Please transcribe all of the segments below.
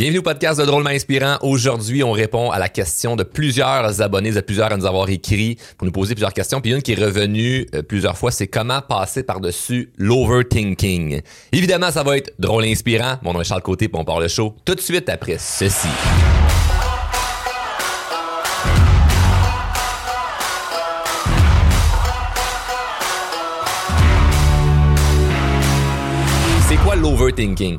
Bienvenue au podcast de Drôlement Inspirant. Aujourd'hui, on répond à la question de plusieurs abonnés, de plusieurs à nous avoir écrit pour nous poser plusieurs questions. Puis une qui est revenue euh, plusieurs fois, c'est comment passer par-dessus l'overthinking. Évidemment, ça va être drôle inspirant. Mon nom est Charles Côté, puis on part le show tout de suite après ceci.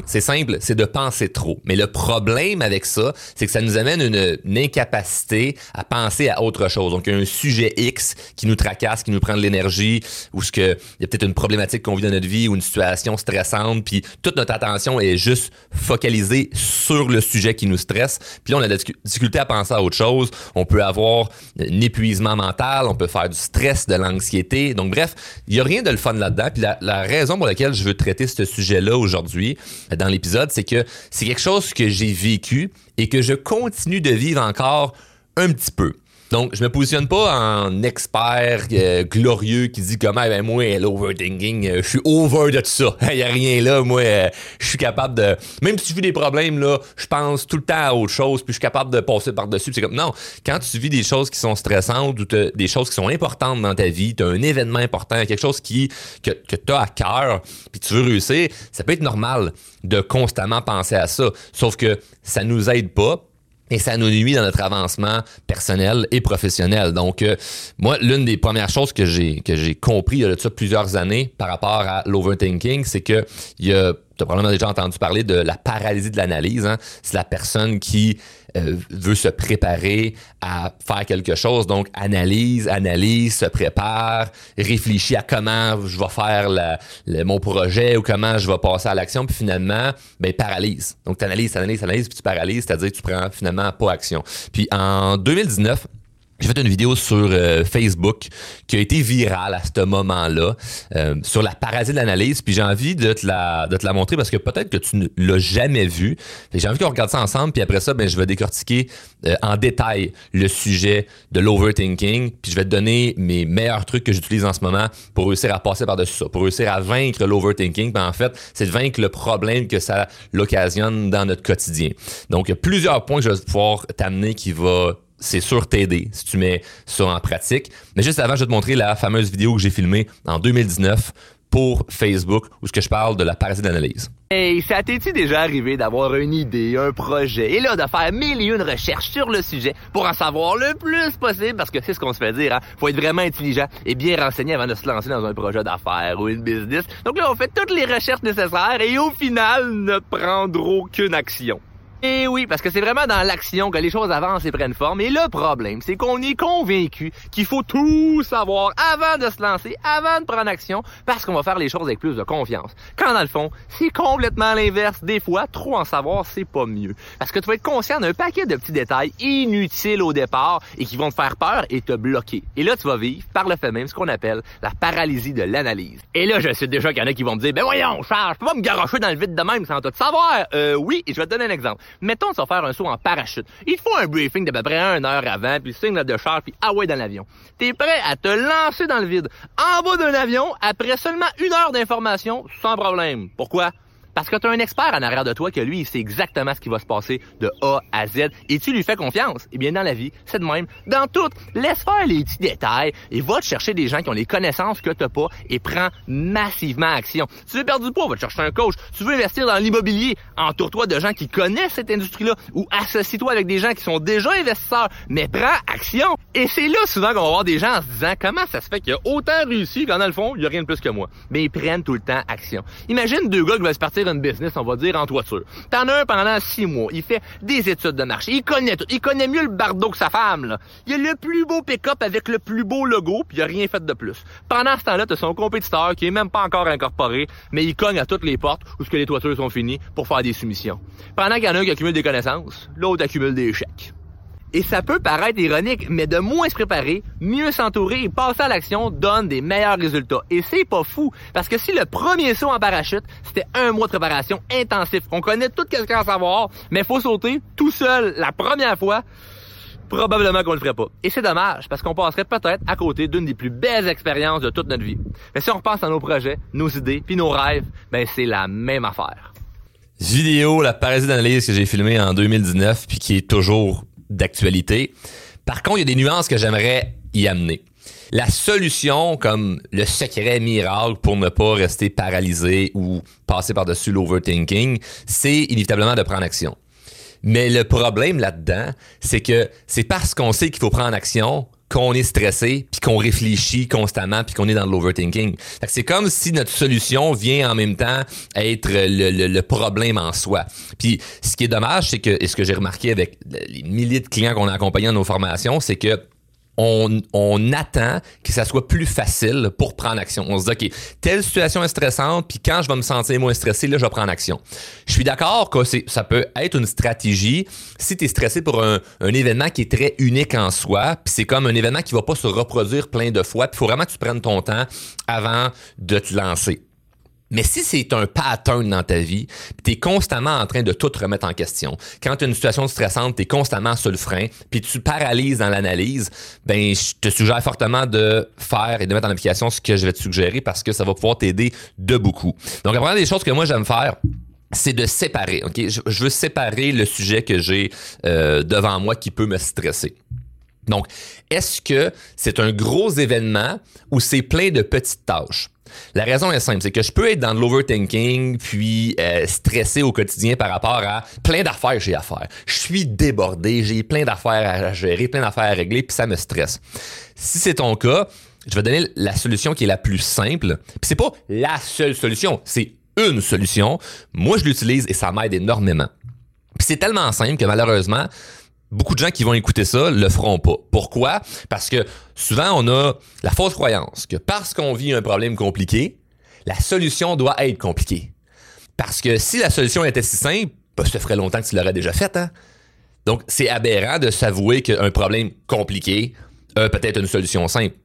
C'est simple, c'est de penser trop. Mais le problème avec ça, c'est que ça nous amène une, incapacité à penser à autre chose. Donc, un sujet X qui nous tracasse, qui nous prend de l'énergie, ou ce que il y a peut-être une problématique qu'on vit dans notre vie ou une situation stressante, puis toute notre attention est juste focalisée sur le sujet qui nous stresse. Puis là, on a de la difficulté à penser à autre chose. On peut avoir un épuisement mental, on peut faire du stress, de l'anxiété. Donc, bref, il y a rien de le fun là-dedans. Puis la raison pour laquelle je veux traiter ce sujet-là aujourd'hui euh, dans l'épisode, c'est que c'est quelque chose que j'ai vécu et que je continue de vivre encore un petit peu. Donc, je me positionne pas en expert euh, glorieux qui dit comment ben moi l'overthinking, euh, je suis over de tout ça. Il y a rien là, moi euh, je suis capable de même si tu vis des problèmes là, je pense tout le temps à autre chose puis je suis capable de passer par-dessus. C'est comme non, quand tu vis des choses qui sont stressantes ou des choses qui sont importantes dans ta vie, tu as un événement important, quelque chose qui que, que tu as à cœur, puis tu veux réussir, ça peut être normal de constamment penser à ça. Sauf que ça nous aide pas et ça nous nuit dans notre avancement personnel et professionnel. Donc, euh, moi, l'une des premières choses que j'ai que j'ai compris il y a de plusieurs années par rapport à l'overthinking, c'est que il y a tu as probablement déjà entendu parler de la paralysie de l'analyse. Hein? C'est la personne qui euh, veut se préparer à faire quelque chose. Donc, analyse, analyse, se prépare, réfléchit à comment je vais faire mon projet ou comment je vais passer à l'action. Puis finalement, ben, paralyse. Donc, tu analyses, tu analyses, analyses, puis tu paralyses, c'est-à-dire que tu prends finalement pas action. Puis en 2019, j'ai fait une vidéo sur euh, Facebook qui a été virale à ce moment-là euh, sur la paralysie de l'analyse. Puis j'ai envie de te la de te la montrer parce que peut-être que tu ne l'as jamais vu. J'ai envie qu'on regarde ça ensemble. Puis après ça, ben je vais décortiquer euh, en détail le sujet de l'overthinking. Puis je vais te donner mes meilleurs trucs que j'utilise en ce moment pour réussir à passer par-dessus ça, pour réussir à vaincre l'overthinking. Ben en fait, c'est de vaincre le problème que ça l'occasionne dans notre quotidien. Donc il y a plusieurs points que je vais pouvoir t'amener qui va c'est sûr t'aider si tu mets ça en pratique. Mais juste avant, je vais te montrer la fameuse vidéo que j'ai filmée en 2019 pour Facebook où ce que je parle de la paralysie d'analyse. Hey, ça t'est-tu déjà arrivé d'avoir une idée, un projet, et là de faire mille et une recherches sur le sujet pour en savoir le plus possible, parce que c'est ce qu'on se fait dire, hein? Faut être vraiment intelligent et bien renseigné avant de se lancer dans un projet d'affaires ou une business. Donc là, on fait toutes les recherches nécessaires et au final, ne prendre aucune action. Et eh oui, parce que c'est vraiment dans l'action que les choses avancent et prennent forme. Et le problème, c'est qu'on est convaincu qu'il faut tout savoir avant de se lancer, avant de prendre action, parce qu'on va faire les choses avec plus de confiance. Quand dans le fond, c'est complètement l'inverse. Des fois, trop en savoir, c'est pas mieux. Parce que tu vas être conscient d'un paquet de petits détails inutiles au départ et qui vont te faire peur et te bloquer. Et là, tu vas vivre, par le fait même, ce qu'on appelle la paralysie de l'analyse. Et là, je sais déjà qu'il y en a qui vont me dire, ben voyons, Charles, je peux pas me garocher dans le vide de même sans tout savoir. Euh, oui, et je vais te donner un exemple. Mettons, tu vas faire un saut en parachute. Il te faut un briefing d'à peu près une heure avant, puis signe de char, puis ah ouais dans l'avion. T'es prêt à te lancer dans le vide, en bas d'un avion, après seulement une heure d'information, sans problème. Pourquoi? Parce que tu as un expert en arrière de toi que lui, il sait exactement ce qui va se passer de A à Z et tu lui fais confiance. Et bien dans la vie, c'est de même. Dans tout, laisse faire les petits détails et va te chercher des gens qui ont les connaissances que tu pas et prends massivement action. Tu veux perdre du poids, va te chercher un coach. Tu veux investir dans l'immobilier, entoure-toi de gens qui connaissent cette industrie-là ou associe-toi avec des gens qui sont déjà investisseurs, mais prends action. Et c'est là souvent qu'on va voir des gens en se disant comment ça se fait qu'il y a autant réussi quand dans le fond, il y a rien de plus que moi. Mais ils prennent tout le temps action. Imagine deux gars qui veulent se partir une business, on va dire, en toiture. T'en as un pendant six mois. Il fait des études de marché. Il connaît tout. Il connaît mieux le bardeau que sa femme. Il a le plus beau pick-up avec le plus beau logo, puis il a rien fait de plus. Pendant ce temps-là, t'as son compétiteur qui est même pas encore incorporé, mais il cogne à toutes les portes où les toitures sont finies pour faire des soumissions. Pendant qu'il y en a un qui accumule des connaissances, l'autre accumule des chèques. Et ça peut paraître ironique, mais de moins se préparer, mieux s'entourer et passer à l'action donne des meilleurs résultats. Et c'est pas fou, parce que si le premier saut en parachute, c'était un mois de préparation intensif, on connaît tout ce qu'il y à savoir, mais faut sauter tout seul la première fois, probablement qu'on le ferait pas. Et c'est dommage, parce qu'on passerait peut-être à côté d'une des plus belles expériences de toute notre vie. Mais si on repasse à nos projets, nos idées, puis nos rêves, ben c'est la même affaire. vidéo, la parésie d'analyse que j'ai filmée en 2019 puis qui est toujours d'actualité. Par contre, il y a des nuances que j'aimerais y amener. La solution, comme le secret miracle pour ne pas rester paralysé ou passer par-dessus l'overthinking, c'est inévitablement de prendre action. Mais le problème là-dedans, c'est que c'est parce qu'on sait qu'il faut prendre action qu'on est stressé, puis qu'on réfléchit constamment, puis qu'on est dans l'overthinking. C'est comme si notre solution vient en même temps être le, le, problème en soi. Puis ce qui est dommage, c'est que, et ce que j'ai remarqué avec les milliers de clients qu'on a accompagnés dans nos formations, c'est que on, attend que ça soit plus facile pour prendre action. On se dit, OK, telle situation est stressante, puis quand je vais me sentir moins stressé, là, je vais prendre action. Je suis d'accord que ça peut être une stratégie si tu es stressé pour un, un, événement qui est très unique en soi, puis c'est comme un événement qui va pas se reproduire plein de fois, puis il faut vraiment que tu prennes ton temps avant de te lancer. Mais si c'est un pattern dans ta vie, tu es constamment en train de tout remettre en question. Quand tu as une situation stressante, tu es constamment sur le frein, puis tu paralyses dans l'analyse, ben je te suggère fortement de faire et de mettre en application ce que je vais te suggérer parce que ça va pouvoir t'aider de beaucoup. Donc la première des choses que moi j'aime faire, c'est de séparer. Ok, je, veux séparer le sujet que j'ai euh, devant moi qui peut me stresser. Donc, est-ce que c'est un gros événement ou c'est plein de petites tâches? La raison est simple, c'est que je peux être dans l'overthinking puis euh, stressé au quotidien par rapport à plein d'affaires que j'ai à faire. Je suis débordé, j'ai plein d'affaires à gérer, plein d'affaires à régler, puis ça me stresse. Si c'est ton cas, je vais donner la solution qui est la plus simple. Puis c'est pas la seule solution, c'est une solution. Moi, je l'utilise et ça m'aide énormément. Puis c'est tellement simple que malheureusement, beaucoup de gens qui vont écouter ça le feront pas. Pourquoi? Parce que souvent, on a la fausse croyance que parce qu'on vit un problème compliqué, la solution doit être compliquée. Parce que si la solution était si simple, bah, ça ferait longtemps que tu l'aurais déjà faite. Hein? Donc, c'est aberrant de s'avouer qu'un problème compliqué peut-être une solution simple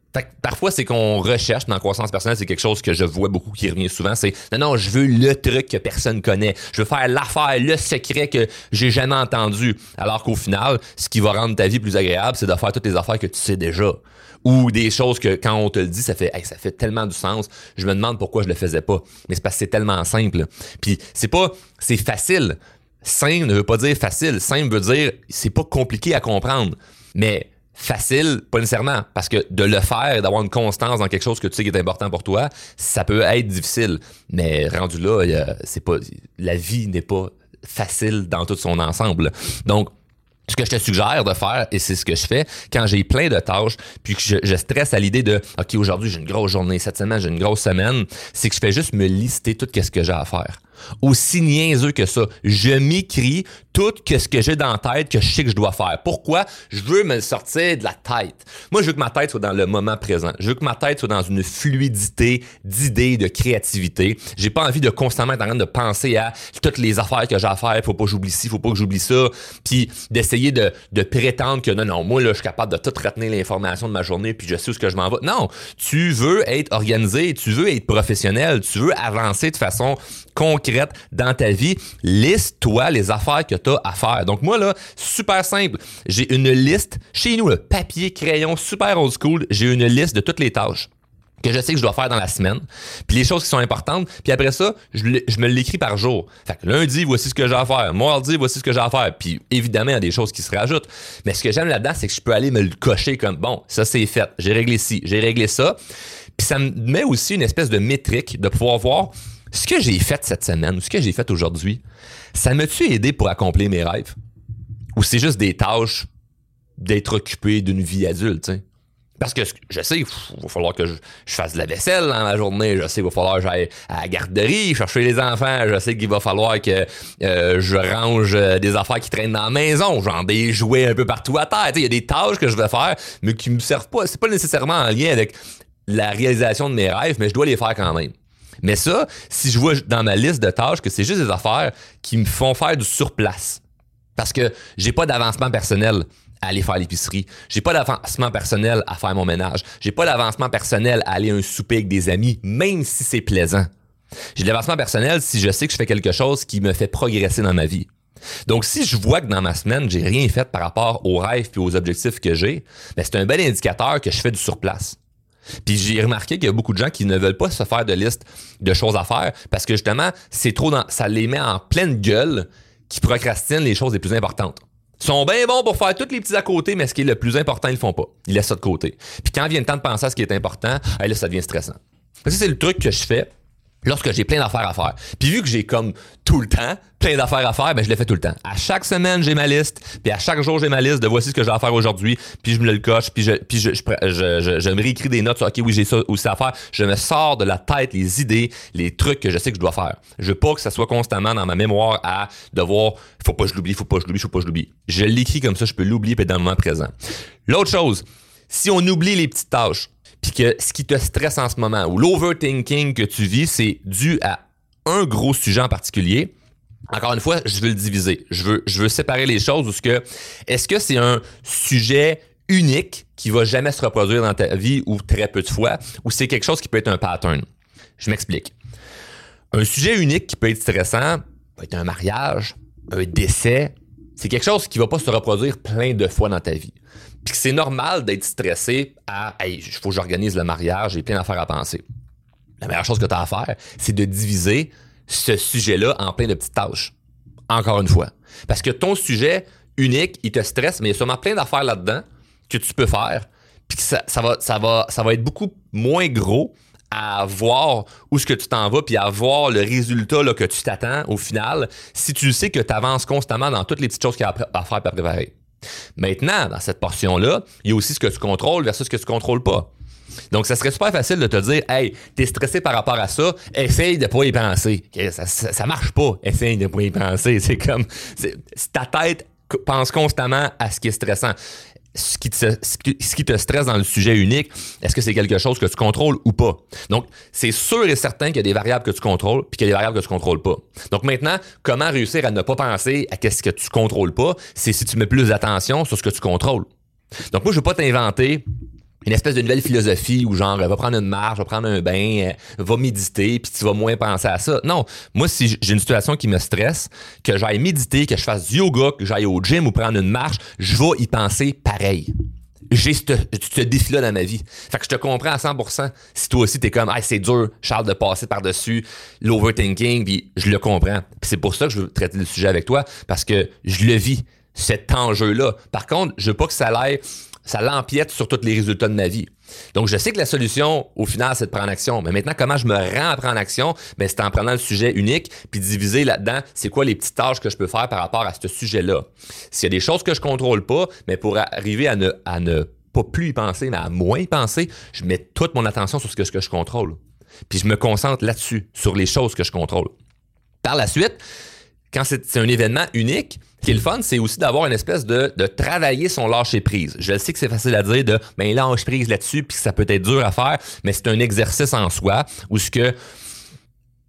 parfois, c'est qu'on recherche dans la croissance personnelle, c'est quelque chose que je vois beaucoup qui revient souvent, c'est non, non, je veux le truc que personne connaît. Je veux faire l'affaire, le secret que j'ai jamais entendu. Alors qu'au final, ce qui va rendre ta vie plus agréable, c'est de faire toutes les affaires que tu sais déjà. Ou des choses que quand on te le dit, ça fait ça fait tellement du sens. Je me demande pourquoi je le faisais pas. Mais c'est parce que c'est tellement simple. Puis c'est pas c'est facile. Simple ne veut pas dire facile. Simple veut dire c'est pas compliqué à comprendre. Mais facile, pas nécessairement, parce que de le faire d'avoir une constance dans quelque chose que tu sais qui est important pour toi, ça peut être difficile. Mais rendu là, c'est pas, la vie n'est pas facile dans tout son ensemble. Donc, ce que je te suggère de faire, et c'est ce que je fais, quand j'ai plein de tâches, puis que je, je stresse à l'idée de OK, aujourd'hui j'ai une grosse journée, cette semaine j'ai une grosse semaine, c'est que je fais juste me lister tout ce que j'ai à faire aussi niaiseux que ça. Je m'écris tout ce que j'ai dans la tête que je sais que je dois faire. Pourquoi? Je veux me sortir de la tête. Moi, je veux que ma tête soit dans le moment présent. Je veux que ma tête soit dans une fluidité d'idées, de créativité. J'ai pas envie de constamment être en train de penser à toutes les affaires que j'ai à faire. Faut pas que j'oublie ci, faut pas que j'oublie ça. Puis d'essayer de, de prétendre que non, non, moi, là, je suis capable de tout retenir l'information de ma journée puis je sais où ce que je m'en vais. Non. Tu veux être organisé, tu veux être professionnel, tu veux avancer de façon concrète dans ta vie, liste-toi les affaires que à faire. Donc moi là, super simple, j'ai une liste chez nous le papier crayon super old school, j'ai une liste de toutes les tâches que je sais que je dois faire dans la semaine, puis les choses qui sont importantes, puis après ça, je, me l'écris par jour. Fait que lundi, voici ce que j'ai à faire. Mardi, voici ce que j'ai à faire. Puis évidemment, il y a des choses qui se rajoutent. Mais ce que j'aime là-dedans, c'est que je peux aller me le cocher comme, bon, ça c'est fait, j'ai réglé ci, j'ai réglé ça. Puis ça me met aussi une espèce de métrique de pouvoir voir ce que j'ai fait cette semaine ou ce que j'ai fait aujourd'hui, ça m'a-tu aidé pour accomplir mes rêves? Ou c'est juste des tâches d'être occupé d'une vie adulte? Parce que je sais qu'il va falloir que je, fasse de la vaisselle dans la journée. Je sais qu'il va falloir que j'aille à la garderie chercher les enfants. Je sais qu'il va falloir que euh, je range euh, des affaires qui traînent dans la maison. Genre des jouets un peu partout à terre. Il y a des tâches que je vais faire, mais qui me servent pas. C'est pas nécessairement en lien avec la réalisation de mes rêves, mais je dois les faire quand même. Mais ça, si je vois dans ma liste de tâches que c'est juste des affaires qui me font faire du surplace, parce que j'ai pas d'avancement personnel à aller faire l'épicerie. J'ai pas d'avancement personnel à faire mon ménage. J'ai pas d'avancement personnel à aller un souper avec des amis, même si c'est plaisant. J'ai de l'avancement personnel si je sais que je fais quelque chose qui me fait progresser dans ma vie. Donc, si je vois que dans ma semaine, j'ai rien fait par rapport aux rêves et aux objectifs que j'ai, ben, c'est un bel indicateur que je fais du surplace. Puis j'ai remarqué qu'il y a beaucoup de gens qui ne veulent pas se faire de liste de choses à faire parce que justement, c'est trop ça les met en pleine gueule qui procrastinent les choses les plus importantes. Ils sont bien bons pour faire tous les petits à côté, mais ce qui est le plus important, ils le font pas. Ils laissent ça de côté. Puis quand vient le temps de penser à ce qui est important, là, ça devient stressant. Ça, c'est le truc que je fais lorsque j'ai plein d'affaires à faire. Puis vu que j'ai comme tout le temps plein d'affaires à faire, ben je le fais tout le temps. À chaque semaine, j'ai ma liste, puis à chaque jour, j'ai ma liste de voici ce que j'ai à faire aujourd'hui, puis je me le coche, puis je puis je, je, je, je me réécris des notes sur OK, oui, j'ai ça aussi à faire. Je me sors de la tête les idées, les trucs que je sais que je dois faire. Je veux pas que ça soit constamment dans ma mémoire à devoir faut pas que je l'oublie, faut pas que je l'oublie, faut pas que je l'oublie. Je l'écris comme ça, je peux l'oublier puis dans le moment présent. L'autre chose, si on oublie les petites tâches, puis que ce qui te stresse en ce moment ou l'overthinking que tu vis, c'est dû à un gros sujet en particulier. Encore une fois, je veux le diviser. Je veux, je veux séparer les choses. Est-ce que, est-ce que c'est un sujet unique qui va jamais se reproduire dans ta vie ou très peu de fois, ou c'est quelque chose qui peut être un pattern? Je m'explique. Un sujet unique qui peut être stressant peut être un mariage, un décès. C'est quelque chose qui va pas se reproduire plein de fois dans ta vie. Puis c'est normal d'être stressé à Hey, il faut que j'organise le mariage, j'ai plein d'affaires à penser. La meilleure chose que tu as à faire, c'est de diviser ce sujet-là en plein de petites tâches. Encore une fois. Parce que ton sujet unique, il te stresse, mais il y a sûrement plein d'affaires là-dedans que tu peux faire. Puis ça, ça, va, ça, va, ça va être beaucoup moins gros à voir où ce que tu t'en vas, puis à voir le résultat là, que tu t'attends au final, si tu sais que tu avances constamment dans toutes les petites choses qu'il y a à faire et à préparer. Maintenant, dans cette portion-là, il y a aussi ce que tu contrôles versus ce que tu contrôles pas. Donc, ça serait super facile de te dire, hey, t'es stressé par rapport à ça, essaye de pas y penser. Ça, ça, marche pas, essaye de pas y penser. C'est comme, ta tête pense constamment à ce qui est stressant ce qui, te, ce stresse dans le sujet unique, est-ce que c'est quelque chose que tu contrôles ou pas? Donc, c'est sûr et certain qu'il y a des variables que tu contrôles puis qu'il y a des variables que tu contrôles pas. Donc maintenant, comment réussir à ne pas penser à qu'est-ce que tu contrôles pas? C'est si tu mets plus d'attention sur ce que tu contrôles. Donc moi, je veux pas t'inventer une espèce de nouvelle philosophie où genre va prendre une marche, va prendre un bain, euh, va méditer, puis tu vas moins penser à ça. Non, moi si j'ai une situation qui me stresse, que j'aille méditer, que je fasse du yoga, que j'aille au gym ou prendre une marche, je vais y penser pareil. J'ai ce, défi-là dans ma vie. Fait que je te comprends à 100%. Si toi aussi t'es comme, ah c'est dur, Charles, de passer par-dessus l'overthinking, puis je le comprends. Puis c'est pour ça que je veux traiter le sujet avec toi, parce que je le vis cet enjeu-là. Par contre, je veux pas que ça aille ça l'empiète sur tous les résultats de ma vie. Donc, je sais que la solution, au final, c'est de prendre action. Mais maintenant, comment je me rends à prendre action? Ben, c'est en prenant le sujet unique, puis diviser là-dedans, c'est quoi les petites tâches que je peux faire par rapport à ce sujet-là? S'il y a des choses que je contrôle pas, mais pour arriver à ne, pas plus y penser, mais à moins y penser, je mets toute mon attention sur ce que je contrôle. Puis je me concentre là-dessus, sur les choses que je contrôle. Par la suite, quand c'est un événement unique, ce qui est le fun, c'est aussi d'avoir une espèce de, travailler son lâcher prise. Je sais que c'est facile à dire de ben lâche prise là-dessus, puis ça peut être dur à faire, mais c'est un exercice en soi où ce que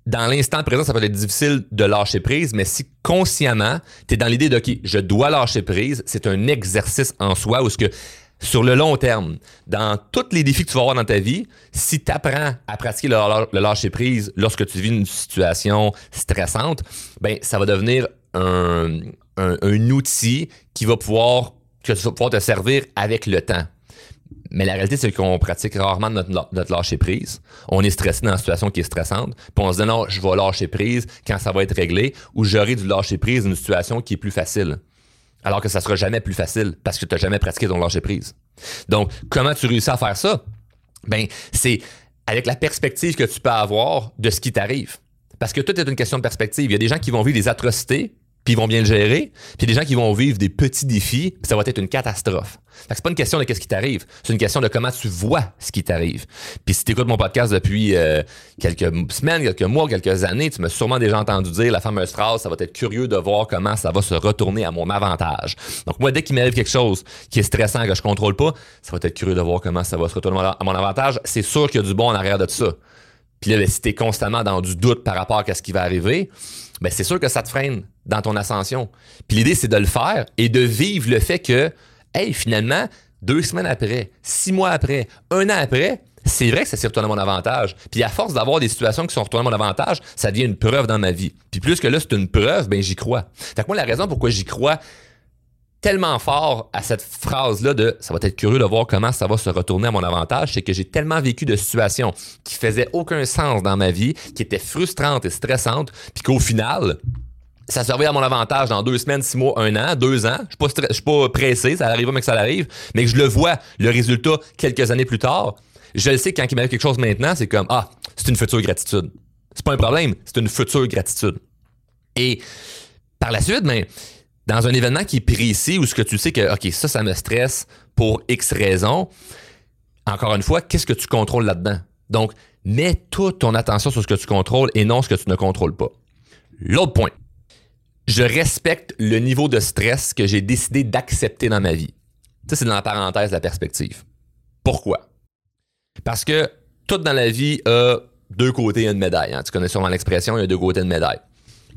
dans l'instant présent, ça peut être difficile de lâcher prise, mais si consciemment, tu es dans l'idée de OK, je dois lâcher prise, c'est un exercice en soi où ce que sur le long terme, dans tous les défis que tu vas avoir dans ta vie, si tu apprends à pratiquer le, lâcher prise lorsque tu vis une situation stressante, ben ça va devenir un, outil qui va pouvoir que tu vas pouvoir te servir avec le temps. Mais la réalité, c'est qu'on pratique rarement notre, notre, lâcher prise. On est stressé dans une situation qui est stressante, puis on se dit non, je vais lâcher prise quand ça va être réglé, ou j'aurai du lâcher prise dans une situation qui est plus facile alors que ça sera jamais plus facile parce que tu n'as jamais pratiqué ton lâcher prise. Donc, comment tu réussis à faire ça? Ben, c'est avec la perspective que tu peux avoir de ce qui t'arrive. Parce que tout est une question de perspective. Il y a des gens qui vont vivre des atrocités puis ils vont bien le gérer. Puis des gens qui vont vivre des petits défis, puis ça va être une catastrophe. Fait que c'est pas une question de qu'est-ce qui t'arrive, c'est une question de comment tu vois ce qui t'arrive. Puis si tu écoutes mon podcast depuis euh, quelques semaines, quelques mois, quelques années, tu m'as sûrement déjà entendu dire la fameuse phrase, ça va être curieux de voir comment ça va se retourner à mon avantage. Donc moi, dès qu'il m'arrive quelque chose qui est stressant, que je contrôle pas, ça va être curieux de voir comment ça va se retourner à mon avantage. C'est sûr qu'il y a du bon en arrière de tout ça. Puis là, ben, si t'es constamment dans du doute par rapport à ce qui va arriver, ben c'est sûr que ça te freine dans ton ascension. Puis l'idée, c'est de le faire et de vivre le fait que, hey, finalement, deux semaines après, six mois après, un an après, c'est vrai que ça s'est retourné à mon avantage. Puis à force d'avoir des situations qui sont retournées à mon avantage, ça devient une preuve dans ma vie. Puis plus que là, c'est une preuve, ben j'y crois. Fait que moi, la raison pourquoi j'y crois tellement fort à cette phrase-là de ça va être curieux de voir comment ça va se retourner à mon avantage, c'est que j'ai tellement vécu de situations qui faisaient aucun sens dans ma vie, qui étaient frustrantes et stressantes, puis qu'au final, ça servait à mon avantage dans deux semaines, six mois, un an, deux ans. Je suis pas, suis pas pressé, ça arrive mais que ça arrive, mais que je le vois, le résultat, quelques années plus tard. Je le sais, quand il m'arrive quelque chose maintenant, c'est comme, ah, c'est une future gratitude. C'est pas un problème, c'est une future gratitude. Et par la suite, ben, dans un événement qui est précis où ce que tu sais que, OK, ça, ça me stresse pour X raisons, encore une fois, qu'est-ce que tu contrôles là-dedans? Donc, mets toute ton attention sur ce que tu contrôles et non ce que tu ne contrôles pas. L'autre point, je respecte le niveau de stress que j'ai décidé d'accepter dans ma vie. Ça, c'est dans la parenthèse la perspective. Pourquoi? Parce que tout dans la vie a deux côtés une médaille. Hein. Tu connais sûrement l'expression, il y a deux côtés de médaille.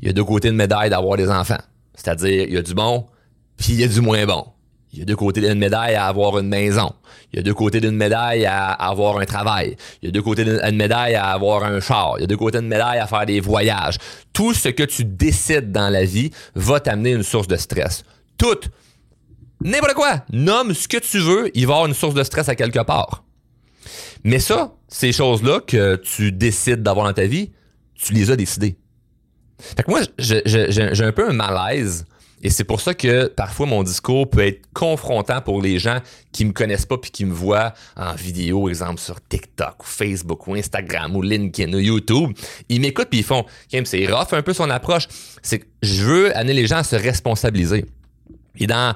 Il y a deux côtés de médaille d'avoir des enfants. C'est-à-dire, il y a du bon, puis il y a du moins bon. Il y a deux côtés d'une médaille à avoir une maison. Il y a deux côtés d'une médaille à avoir un travail. Il y a deux côtés d'une médaille à avoir un char. Il y a deux côtés d'une médaille à faire des voyages. Tout ce que tu décides dans la vie va t'amener une source de stress. Tout. N'importe quoi. Nomme ce que tu veux, il va y avoir une source de stress à quelque part. Mais ça, ces choses-là que tu décides d'avoir dans ta vie, tu les as décidées. Fait que moi, j'ai un peu un malaise et c'est pour ça que parfois mon discours peut être confrontant pour les gens qui me connaissent pas puis qui me voient en vidéo, exemple sur TikTok ou Facebook ou Instagram ou LinkedIn ou YouTube. Ils m'écoutent puis ils font, c'est rough un peu son approche. C'est que je veux amener les gens à se responsabiliser. Et dans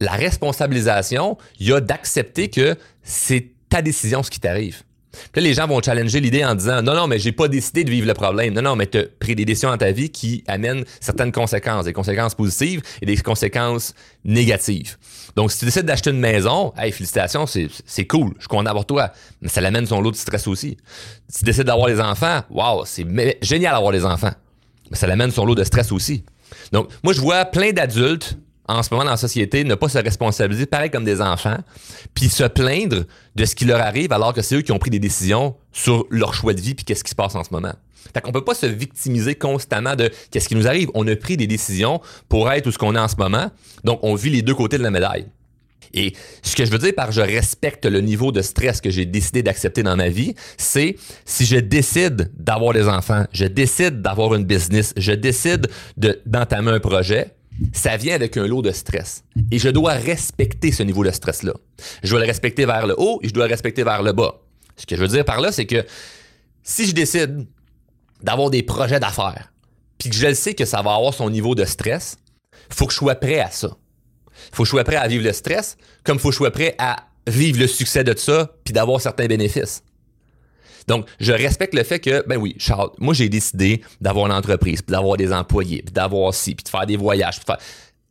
la responsabilisation, il y a d'accepter que c'est ta décision ce qui t'arrive. Puis les gens vont challenger l'idée en disant non, non, mais j'ai pas décidé de vivre le problème. Non, non, mais tu as pris des décisions dans ta vie qui amènent certaines conséquences, des conséquences positives et des conséquences négatives. Donc, si tu décides d'acheter une maison, hey, félicitations, c'est cool, je suis content toi. Mais ça l'amène son lot de stress aussi. Si tu décides d'avoir des enfants, waouh, c'est génial d'avoir des enfants. Mais ça l'amène son lot de stress aussi. Donc, moi, je vois plein d'adultes en ce moment dans la société, ne pas se responsabiliser pareil comme des enfants, puis se plaindre de ce qui leur arrive alors que c'est eux qui ont pris des décisions sur leur choix de vie puis qu'est-ce qui se passe en ce moment. Fait qu'on peut pas se victimiser constamment de qu'est-ce qui nous arrive. On a pris des décisions pour être où ce qu'on est en ce moment, donc on vit les deux côtés de la médaille. Et ce que je veux dire par je respecte le niveau de stress que j'ai décidé d'accepter dans ma vie, c'est si je décide d'avoir des enfants, je décide d'avoir une business, je décide d'entamer un projet, ça vient avec un lot de stress. Et je dois respecter ce niveau de stress-là. Je dois le respecter vers le haut et je dois le respecter vers le bas. Ce que je veux dire par là, c'est que si je décide d'avoir des projets d'affaires, puis que je le sais que ça va avoir son niveau de stress, faut que je sois prêt à ça. Faut que je sois prêt à vivre le stress, comme faut que je sois prêt à vivre le succès de ça, puis d'avoir certains bénéfices. Donc, je respecte le fait que, ben oui, Charles, moi, j'ai décidé d'avoir une entreprise, puis d'avoir des employés, puis d'avoir ci, puis de faire des voyages.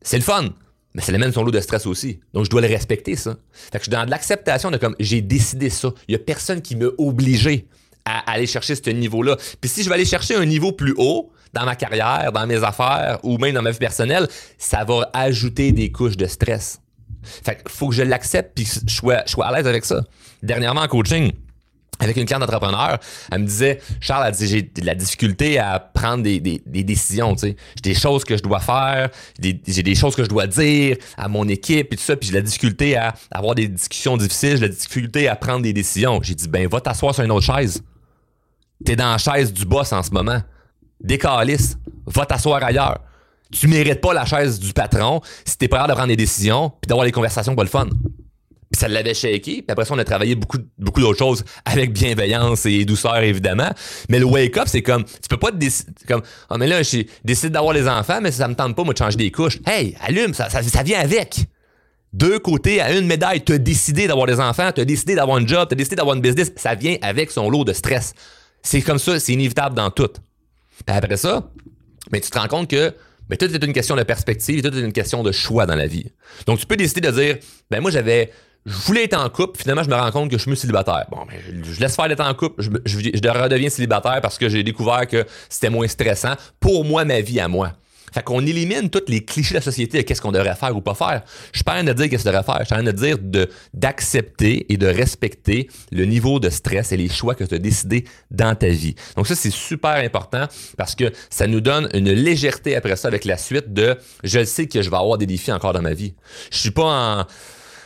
C'est le fun, mais ça même son lot de stress aussi. Donc, je dois le respecter, ça. Fait que je suis dans de l'acceptation de comme, j'ai décidé ça. Il y a personne qui m'a obligé à aller chercher ce niveau-là. Puis si je vais aller chercher un niveau plus haut dans ma carrière, dans mes affaires ou même dans ma vie personnelle, ça va ajouter des couches de stress. Fait que faut que je l'accepte puis je je sois à l'aise avec ça. Dernièrement en coaching, avec une cliente d'entrepreneur, elle me disait, Charles, elle j'ai de la difficulté à prendre des, décisions, tu sais. J'ai des choses que je dois faire, j'ai des choses que je dois dire à mon équipe et tout ça, puis j'ai de la difficulté à avoir des discussions difficiles, j'ai de la difficulté à prendre des décisions. J'ai dit, ben, va t'asseoir sur une autre chaise. T'es dans la chaise du boss en ce moment. Décalisse. Va t'asseoir ailleurs. Tu mérites pas la chaise du patron si t'es prêt à prendre des décisions puis d'avoir des conversations pas le fun. Puis ça l'avait shaké. Puis après ça, on a travaillé beaucoup, beaucoup d'autres choses avec bienveillance et douceur, évidemment. Mais le wake-up, c'est comme, tu peux pas te décider, comme, oh, mais là, je décide d'avoir des enfants, mais ça me tente pas, moi, de changer des couches. Hey, allume, ça, vient avec. Deux côtés à une médaille. Tu as décidé d'avoir des enfants, tu as décidé d'avoir un job, tu as décidé d'avoir une business. Ça vient avec son lot de stress. C'est comme ça, c'est inévitable dans tout. Puis après ça, mais tu te rends compte que tout est une question de perspective, tout est une question de choix dans la vie. Donc tu peux décider de dire, ben moi j'avais je voulais être en couple, finalement, je me rends compte que je suis célibataire. Bon, mais je laisse faire d'être en couple, je, je, redeviens célibataire parce que j'ai découvert que c'était moins stressant pour moi, ma vie à moi. Fait qu'on élimine tous les clichés de la société de qu'est-ce qu'on devrait faire ou pas faire. Je suis pas en train de dire qu'est-ce qu'on devrait faire. Je suis en train de dire de, d'accepter et de respecter le niveau de stress et les choix que tu as décidé dans ta vie. Donc ça, c'est super important parce que ça nous donne une légèreté après ça avec la suite de je sais que je vais avoir des défis encore dans ma vie. Je suis pas en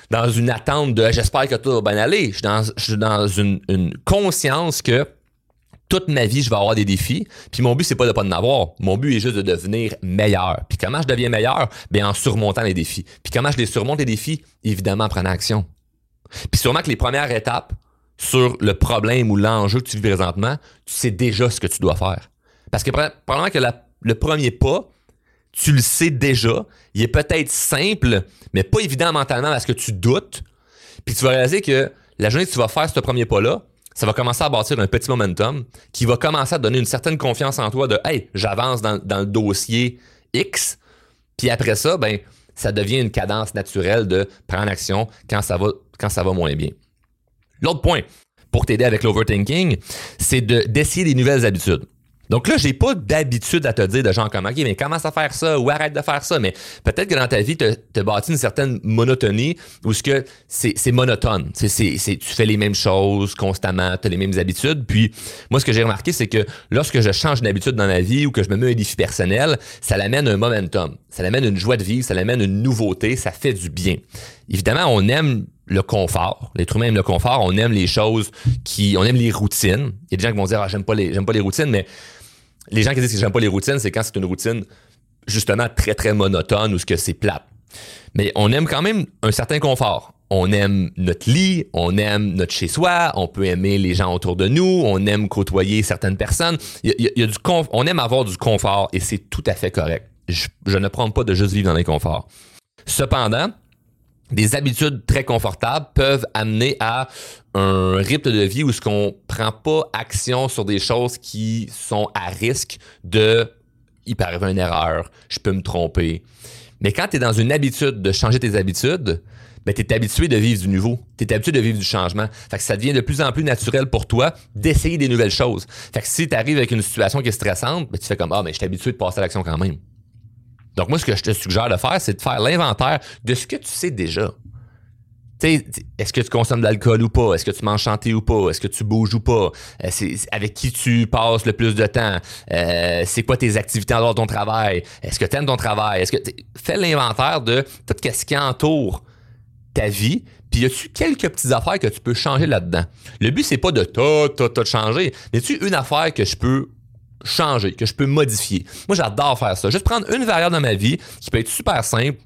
dans une attente de j'espère que tout va bien aller. Je suis dans, une conscience que toute ma vie, je vais avoir des défis. Puis mon but, c'est pas de pas en avoir. Mon but est juste de devenir meilleur. Puis comment je deviens meilleur? Bien, en surmontant les défis. Puis comment je les surmonte les défis? Évidemment, en prenant action. Puis sûrement que les premières étapes sur le problème ou l'enjeu que tu vis présentement, tu sais déjà ce que tu dois faire. Parce que probablement que le premier pas, tu le sais déjà. Il est peut-être simple, mais pas évident mentalement parce que tu doutes. Puis tu vas réaliser que la journée que tu vas faire ce premier pas-là, ça va commencer à bâtir un petit momentum qui va commencer à donner une certaine confiance en toi de Hey, j'avance dans, le dossier X. Puis après ça, ben, ça devient une cadence naturelle de prendre action quand ça va, quand ça va moins bien. L'autre point pour t'aider avec l'overthinking, c'est d'essayer des nouvelles habitudes. Donc là, j'ai pas d'habitude à te dire de gens comme OK, mais commence à faire ça ou arrête de faire ça. Mais peut-être que dans ta vie, tu as bâti une certaine monotonie ou ce que c'est monotone. C'est, c'est, tu fais les mêmes choses constamment, tu as les mêmes habitudes. Puis moi, ce que j'ai remarqué, c'est que lorsque je change d'habitude dans ma vie ou que je me mets un défi personnel, ça l'amène un momentum. Ça l'amène une joie de vivre, ça l'amène une nouveauté, ça fait du bien. Évidemment, on aime le confort. L'être humain aime le confort. On aime les choses qui, on aime les routines. Il y a des gens qui vont dire, ah, j'aime pas les, j'aime pas les routines, mais les gens qui disent que j'aime pas les routines, c'est quand c'est une routine justement très très monotone ou ce que c'est plate. Mais on aime quand même un certain confort. On aime notre lit, on aime notre chez-soi, on peut aimer les gens autour de nous, on aime côtoyer certaines personnes. Il y a, du on aime avoir du confort et c'est tout à fait correct. Je, ne prends pas de juste vivre dans l'inconfort. Cependant, des habitudes très confortables peuvent amener à un rythme de vie où ce qu'on prend pas action sur des choses qui sont à risque de il peut arriver une erreur, je peux me tromper. Mais quand tu es dans une habitude de changer tes habitudes, ben tu es habitué de vivre du nouveau, tu es habitué de vivre du changement. Ça devient de plus en plus naturel pour toi d'essayer des nouvelles choses. Fait que si tu arrives avec une situation qui est stressante, ben tu fais comme ah mais je suis habitué de passer à l'action quand même. Donc, moi, ce que je te suggère de faire, c'est de faire l'inventaire de ce que tu sais déjà. Est-ce que tu consommes de l'alcool ou pas? Est-ce que tu manges ou pas? Est-ce que tu bouges ou pas? Euh, avec qui tu passes le plus de temps? Euh, c'est quoi tes activités en dehors de ton travail? Est-ce que tu aimes ton travail? Est-ce que fais l'inventaire de tout ce qui entoure ta vie, puis y a-tu quelques petites affaires que tu peux changer là-dedans? Le but, c'est pas de tout, tout, tout changer. Mais tu une affaire que je peux changer, que je peux modifier. Moi, j'adore faire ça. Juste prendre une variable dans ma vie qui peut être super simple,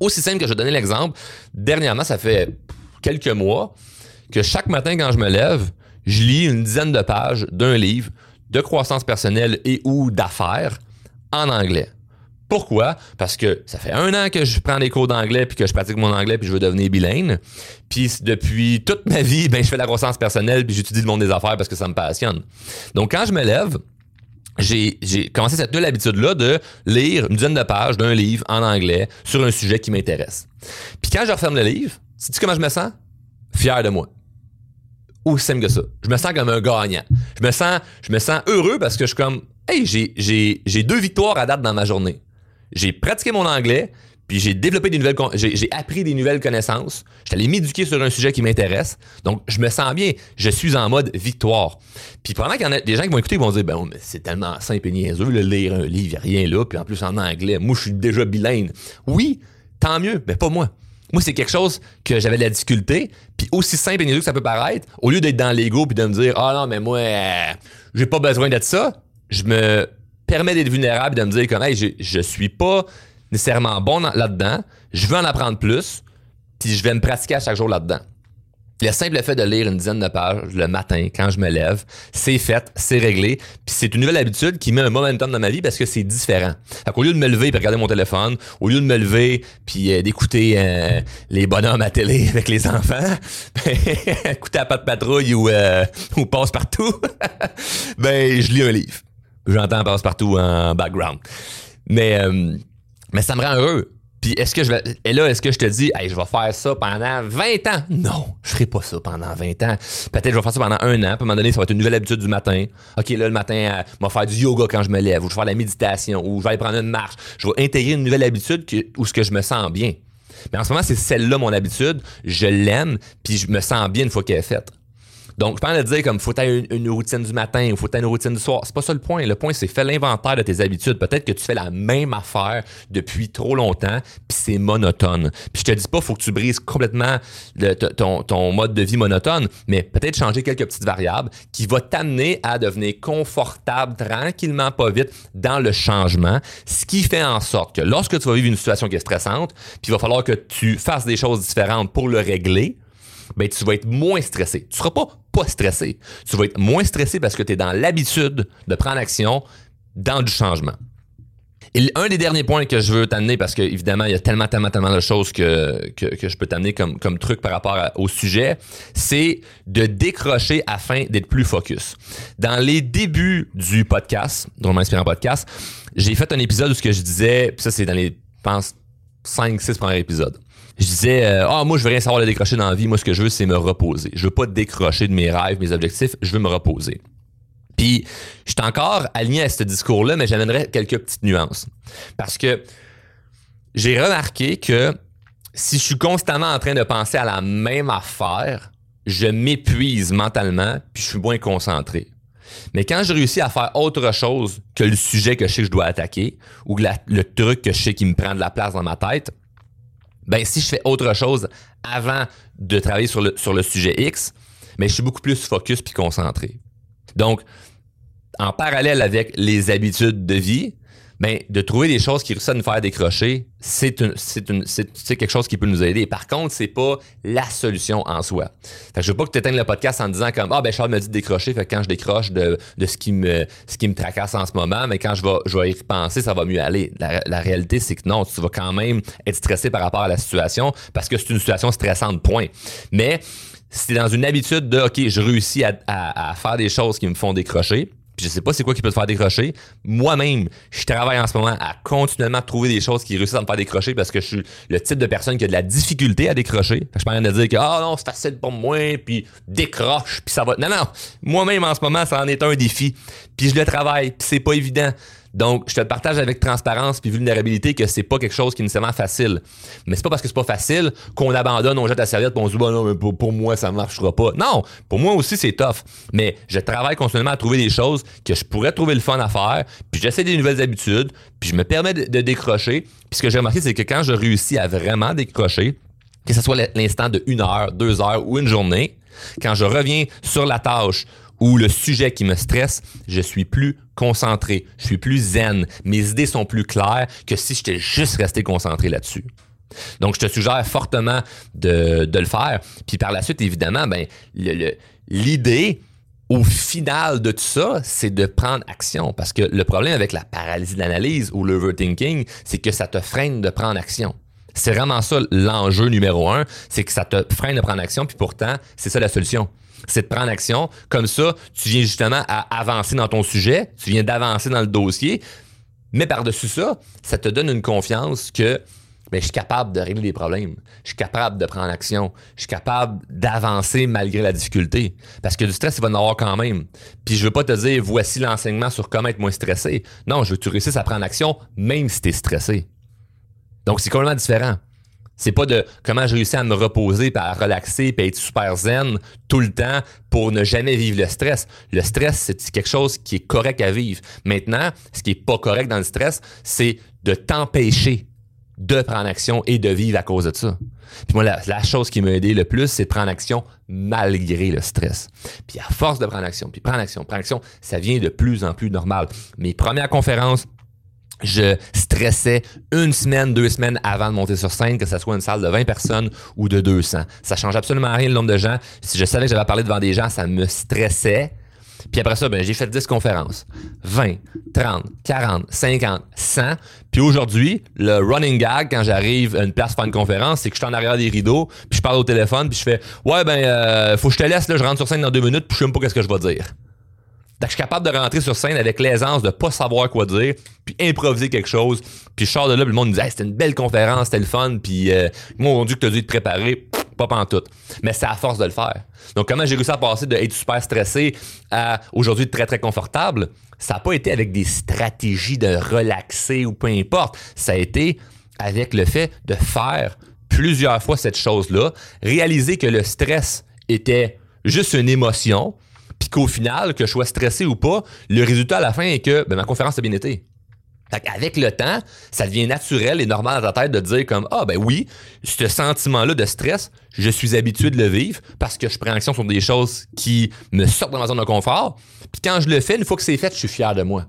aussi simple que je donner l'exemple. Dernièrement, ça fait quelques mois que chaque matin quand je me lève, je lis une dizaine de pages d'un livre de croissance personnelle et ou d'affaires en anglais. Pourquoi? Parce que ça fait un an que je prends des cours d'anglais puis que je pratique mon anglais puis je veux devenir bilingue. Puis depuis toute ma vie, ben je fais la croissance personnelle puis j'étudie le monde des affaires parce que ça me passionne. Donc quand je me lève, j'ai, commencé cette nouvelle habitude-là de lire une dizaine de pages d'un livre en anglais sur un sujet qui m'intéresse. Puis quand je referme le livre, sais-tu comment je me sens? Fier de moi. Aussi simple que ça. Je me sens comme un gagnant. Je me sens, je me sens heureux parce que je suis comme, hey, j'ai, j'ai, j'ai deux victoires à date dans ma journée. J'ai pratiqué mon anglais, puis j'ai développé des nouvelles, j'ai appris des nouvelles connaissanses. Je allé m'éduquer sur un sujet qui m'intéresse. Donc, je me sens bien. Je suis en mode victoire. Puis pendant qu'il y en a des gens qui vont écouter, ils vont dire, ben, mais c'est tellement simple et niaiseux, le lire un livre, il n'y a rien là, puis en plus en anglais. Moi, je suis déjà bilingue. Oui, tant mieux, mais pas moi. Moi, c'est quelque chose que j'avais de la difficulté. Puis aussi simple et niaiseux que ça peut paraître, au lieu d'être dans l'ego puis de me dire, ah non, mais moi, euh, j'ai pas besoin d'être ça, je me permets d'être vulnérable et de me dire comme, hey, je, je suis pas nécessairement bon là-dedans, je veux en apprendre plus, puis je vais me pratiquer à chaque jour là-dedans. Le simple fait de lire une dizaine de pages le matin quand je me lève, c'est fait, c'est réglé, puis c'est une nouvelle habitude qui met un momentum dans ma vie parce que c'est différent. Au lieu de me lever et regarder mon téléphone, au lieu de me lever puis euh, d'écouter euh, les bonhommes à télé avec les enfants, écouter à pas de patrouille ou, euh, ou passe partout, ben je lis un livre. J'entends passe partout en background. Mais mais ça me rend heureux. Puis est-ce que je vais. Et là, est-ce que je te dis, hey, je vais faire ça pendant 20 ans? Non, je ferai pas ça pendant 20 ans. Peut-être je vais faire ça pendant un an. Puis à un moment donné, ça va être une nouvelle habitude du matin. OK, là, le matin, euh, je vais faire du yoga quand je me lève, ou je vais faire la méditation, ou je vais aller prendre une marche. Je vais intégrer une nouvelle habitude où ce que je me sens bien. Mais en ce moment, c'est celle-là, mon habitude. Je l'aime, puis je me sens bien une fois qu'elle est faite. Donc, je pense de dire comme faut avoir une, routine du matin ou faut avoir une routine du soir. C'est pas ça le point. Le point, c'est fais l'inventaire de tes habitudes. Peut-être que tu fais la même affaire depuis trop longtemps, puis c'est monotone. Puis je te dis pas faut que tu brises complètement ton, ton mode de vie monotone, mais peut-être changer quelques petites variables qui vont t'amener à devenir confortable tranquillement, pas vite, dans le changement. Ce qui fait en sorte que lorsque tu vas vivre une situation qui est stressante, puis il va falloir que tu fasses des choses différentes pour le régler, ben, tu vas être moins stressé. Tu seras pas pas stressé. Tu vas être moins stressé parce que tu es dans l'habitude de prendre action dans du changement. Et un des derniers points que je veux t'amener, parce que évidemment, il y a tellement, tellement, tellement de choses que, que, je peux t'amener comme, comme truc par rapport au sujet, c'est de décrocher afin d'être plus focus. Dans les débuts du podcast, Drôlement Inspirant Podcast, j'ai fait un épisode où ce que je disais, puis ça c'est dans les, je pense, 5-6 premiers épisodes je disais euh, ah moi je veux rien savoir de décrocher dans la vie. Moi ce que je veux c'est me reposer. Je veux pas décrocher de mes rêves mes objectifs. Je veux me reposer. Puis je suis encore aligné à ce discours là mais j'amènerais quelques petites nuances. Parce que j'ai remarqué que si je suis constamment en train de penser à la même affaire je m'épuise mentalement puis je suis moins concentré. Mais quand je réussis à faire autre chose que le sujet que je sais que je dois attaquer ou le truc que je sais qui me prend de la place dans ma tête, ben si je fais autre chose avant de travailler sur le, sujet X, mais ben, je suis beaucoup plus focus puis concentré. Donc, en parallèle avec les habitudes de vie, ben, de trouver des choses qui réussissent à nous faire décrocher, c'est c'est c'est, quelque chose qui peut nous aider. Par contre, c'est pas la solution en soi. Fait que je veux pas que tu éteignes le podcast en disant comme, ah, ben, Charles me dit de décrocher, fait que quand je décroche de, de ce qui me, ce qui me tracasse en ce moment, mais quand je vais, je vais y repenser, ça va mieux aller. La, la réalité, c'est que non, tu vas quand même être stressé par rapport à la situation parce que c'est une situation stressante, point. Mais, si t'es dans une habitude de, OK, je réussis à, à, à faire des choses qui me font décrocher, puis je sais pas c'est quoi qui peut te faire décrocher. Moi-même, je travaille en ce moment à continuellement trouver des choses qui réussissent à me faire décrocher parce que je suis le type de personne qui a de la difficulté à décrocher. je peux rien de dire que ah non, c'est facile pour moi, puis décroche, puis ça va. Non, non. Moi-même en ce moment, ça en est un défi. Puis je le travaille, puis c'est pas évident. Donc, je te le partage avec transparence puis vulnérabilité que c'est pas quelque chose qui est nécessairement facile. Mais c'est pas parce que c'est pas facile qu'on abandonne, on jette la serviette et on se dit, bah non, mais pour, moi, ça marchera pas. Non, pour moi aussi, c'est tough. Mais je travaille continuellement à trouver des choses que je pourrais trouver le fun à faire, puis j'essaie des nouvelles habitudes, puis je me permets de, décrocher. Puis ce que j'ai remarqué, c'est que quand je réussis à vraiment décrocher, que ce soit l'instant de une heure, deux heures ou une journée, quand je reviens sur la tâche ou le sujet qui me stresse, je suis plus concentré, je suis plus zen, mes idées sont plus claires que si j'étais juste resté concentré là-dessus. Donc, je te suggère fortement de, le faire. Puis par la suite, évidemment, ben, l'idée au final de tout ça, c'est de prendre action. Parce que le problème avec la paralysie de l'analyse ou l'overthinking, c'est que ça te freine de prendre action. C'est vraiment ça l'enjeu numéro un, c'est que ça te freine de prendre action, puis pourtant, c'est ça la solution c'est de prendre action. Comme ça, tu viens justement à avancer dans ton sujet, tu viens d'avancer dans le dossier, mais par-dessus ça, ça te donne une confiance que ben, je suis capable de régler les problèmes. Je suis capable de prendre action. Je suis capable d'avancer malgré la difficulté. Parce que du stress, il va en avoir quand même. Puis je veux pas te dire, voici l'enseignement sur comment être moins stressé. Non, je veux que tu réussisses à prendre action, même si tu es stressé. Donc, c'est complètement différent. C'est pas de comment j'ai réussi à me reposer, à relaxer, puis à être super zen tout le temps pour ne jamais vivre le stress. Le stress, c'est quelque chose qui est correct à vivre. Maintenant, ce qui est pas correct dans le stress, c'est de t'empêcher de prendre action et de vivre à cause de ça. Puis moi, la, la chose qui m'a aidé le plus, c'est de prendre action malgré le stress. Puis à force de prendre action, puis prendre action, prendre action, ça vient de plus en plus normal. Mes premières conférences, je stressais une semaine, deux semaines avant de monter sur scène, que ce soit une salle de 20 personnes ou de 200. Ça change absolument rien le nombre de gens. Si je savais que j'avais parlé devant des gens, ça me stressait. Puis après ça, ben, j'ai fait 10 conférences. 20, 30, 40, 50, 100. Puis aujourd'hui, le running gag, quand j'arrive à une place pour une conférence, c'est que je suis en arrière des rideaux, puis je parle au téléphone, puis je fais « Ouais, ben, euh, faut que je te laisse, là, je rentre sur scène dans deux minutes, puis je sais même pas qu'est-ce que je vais dire. » Je suis capable de rentrer sur scène avec l'aisance de pas savoir quoi dire, puis improviser quelque chose. Puis je de là, le monde me dit c'était une belle conférence, c'était le fun, puis euh, moi on dit que t'as dû te préparer, pas pantoute. Mais c'est à force de le faire. Donc comment j'ai réussi à passer de être super stressé à aujourd'hui très très confortable, ça n'a pas été avec des stratégies de relaxer ou peu importe. Ça a été avec le fait de faire plusieurs fois cette chose-là, réaliser que le stress était juste une émotion, puis qu'au final, que je sois stressé ou pas, le résultat à la fin est que ben, ma conférence a bien été. Avec le temps, ça devient naturel et normal dans ta tête de dire comme ah ben oui, ce sentiment-là de stress, je suis habitué de le vivre parce que je prends action sur des choses qui me sortent de ma zone de confort. Puis quand je le fais, une fois que c'est fait, je suis fier de moi.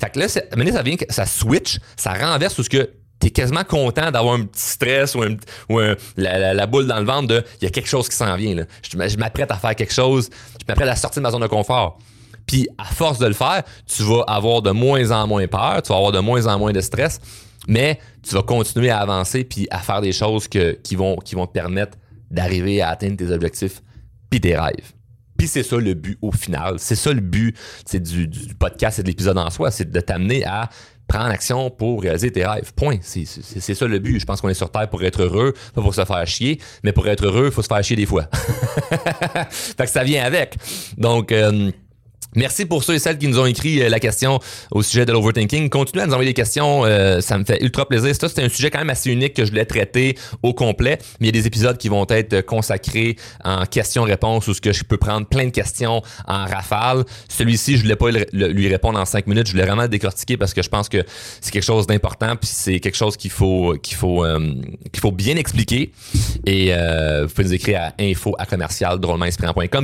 Fait que là, ça vient, ça switch, ça renverse tout ce que t'es quasiment content d'avoir un petit stress ou, la, boule dans le ventre de il y a quelque chose qui s'en vient. Là. Je, m'apprête à faire quelque chose, je m'apprête à sortir de ma zone de confort. Puis à force de le faire, tu vas avoir de moins en moins peur, tu vas avoir de moins en moins de stress, mais tu vas continuer à avancer puis à faire des choses qui, vont, qui vont te permettre d'arriver à atteindre tes objectifs puis tes rêves. Puis c'est ça le but au final. C'est ça le but du, du podcast et de l'épisode en soi, c'est de t'amener à prends action pour réaliser tes rêves. Point. C'est ça le but. Je pense qu'on est sur Terre pour être heureux, pas pour se faire chier, mais pour être heureux, il faut se faire chier des fois. fait que ça vient avec. Donc, euh, Merci pour ceux et celles qui nous ont écrit euh, la question au sujet de l'overthinking. Continuez à nous envoyer des questions, euh, ça me fait ultra plaisir. Ça, c'est un sujet quand même assez unique que je voulais traiter au complet, mais il y a des épisodes qui vont être consacrés en questions-réponses où ce que je peux prendre plein de questions en rafale. Celui-ci, je voulais pas lui répondre en cinq minutes, je voulais vraiment décortiquer parce que je pense que c'est quelque chose d'important puis c'est quelque chose qu'il faut qu'il faut euh, qu'il faut bien expliquer. Et vous pouvez nous écrire à info à commercial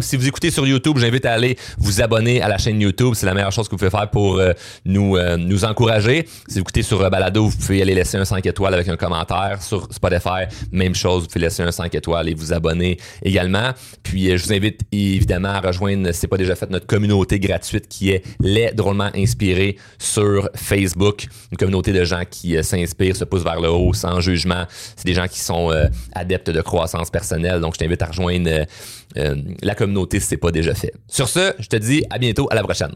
Si vous écoutez sur YouTube, j'invite à aller vous abonner à la chaîne YouTube. C'est la meilleure chose que vous pouvez faire pour euh, nous, euh, nous encourager. Si vous écoutez sur euh, Balado, vous pouvez aller laisser un 5 étoiles avec un commentaire. Sur Spotify, même chose, vous pouvez laisser un 5 étoiles et vous abonner également. Puis je vous invite évidemment à rejoindre, si c'est pas déjà fait, notre communauté gratuite qui est Les Drôlement Inspirés sur Facebook. Une communauté de gens qui s'inspirent, se poussent vers le haut sans jugement. C'est des gens qui sont adeptes de croissance personnelle. Donc je t'invite à rejoindre euh, la communauté c'est pas déjà fait. Sur ce, je te dis à bientôt, à la prochaine.